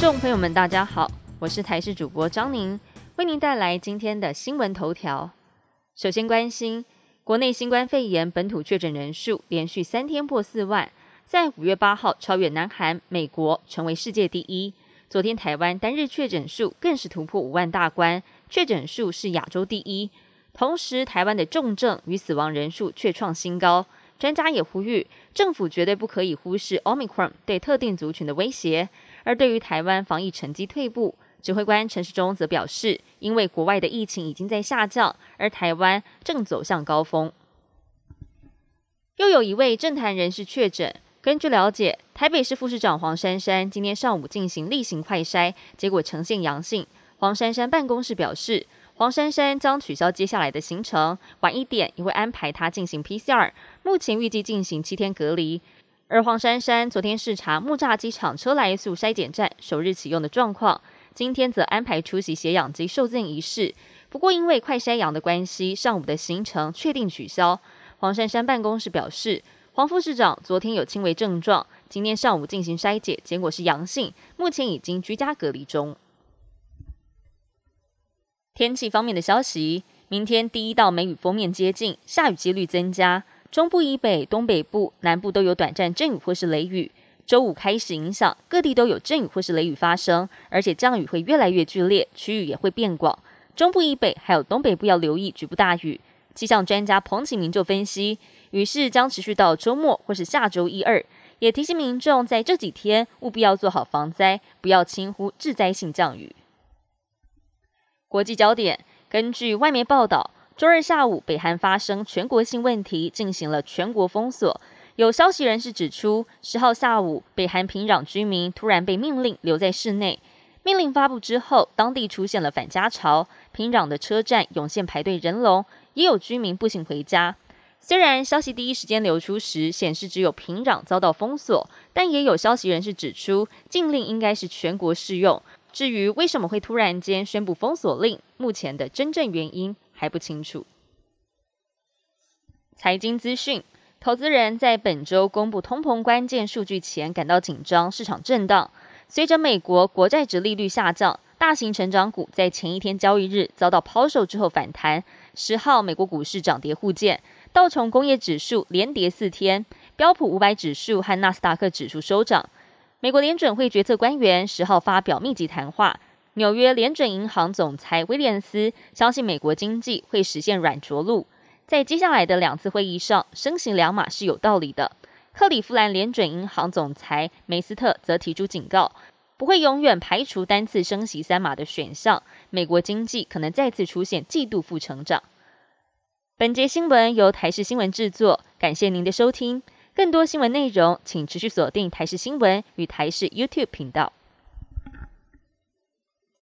众朋友们，大家好，我是台视主播张宁，为您带来今天的新闻头条。首先关心国内新冠肺炎本土确诊人数连续三天破四万，在五月八号超越南韩、美国，成为世界第一。昨天台湾单日确诊数更是突破五万大关，确诊数是亚洲第一。同时，台湾的重症与死亡人数却创新高。专家也呼吁，政府绝对不可以忽视 Omicron 对特定族群的威胁。而对于台湾防疫成绩退步，指挥官陈时中则表示，因为国外的疫情已经在下降，而台湾正走向高峰。又有一位政坛人士确诊，根据了解，台北市副市长黄珊珊今天上午进行例行快筛，结果呈现阳性。黄珊珊办公室表示，黄珊珊将取消接下来的行程，晚一点也会安排她进行 PCR，目前预计进行七天隔离。而黄珊珊昨天视察木栅机场车来速筛检站首日启用的状况，今天则安排出席血氧机受赠仪式。不过因为快筛阳的关系，上午的行程确定取消。黄珊珊办公室表示，黄副市长昨天有轻微症状，今天上午进行筛检，结果是阳性，目前已经居家隔离中。天气方面的消息，明天第一道梅雨封面接近，下雨几率增加。中部以北、东北部、南部都有短暂阵雨或是雷雨。周五开始影响，各地都有阵雨或是雷雨发生，而且降雨会越来越剧烈，区域也会变广。中部以北还有东北部要留意局部大雨。气象专家彭启明就分析，雨势将持续到周末或是下周一二，也提醒民众在这几天务必要做好防灾，不要轻忽致灾性降雨。国际焦点，根据外媒报道。周二下午，北韩发生全国性问题，进行了全国封锁。有消息人士指出，十号下午，北韩平壤居民突然被命令留在室内。命令发布之后，当地出现了反家潮，平壤的车站涌现排队人龙，也有居民步行回家。虽然消息第一时间流出时显示只有平壤遭到封锁，但也有消息人士指出，禁令应该是全国适用。至于为什么会突然间宣布封锁令，目前的真正原因。还不清楚。财经资讯，投资人在本周公布通膨关键数据前感到紧张，市场震荡。随着美国国债值利率下降，大型成长股在前一天交易日遭到抛售之后反弹。十号美国股市涨跌互见，道琼工业指数连跌四天，标普五百指数和纳斯达克指数收涨。美国联准会决策官员十号发表密集谈话。纽约联准银行总裁威廉斯相信美国经济会实现软着陆，在接下来的两次会议上升息两码是有道理的。克利夫兰联准银行总裁梅斯特则提出警告，不会永远排除单次升息三码的选项，美国经济可能再次出现季度负成长。本节新闻由台视新闻制作，感谢您的收听。更多新闻内容，请持续锁定台视新闻与台视 YouTube 频道。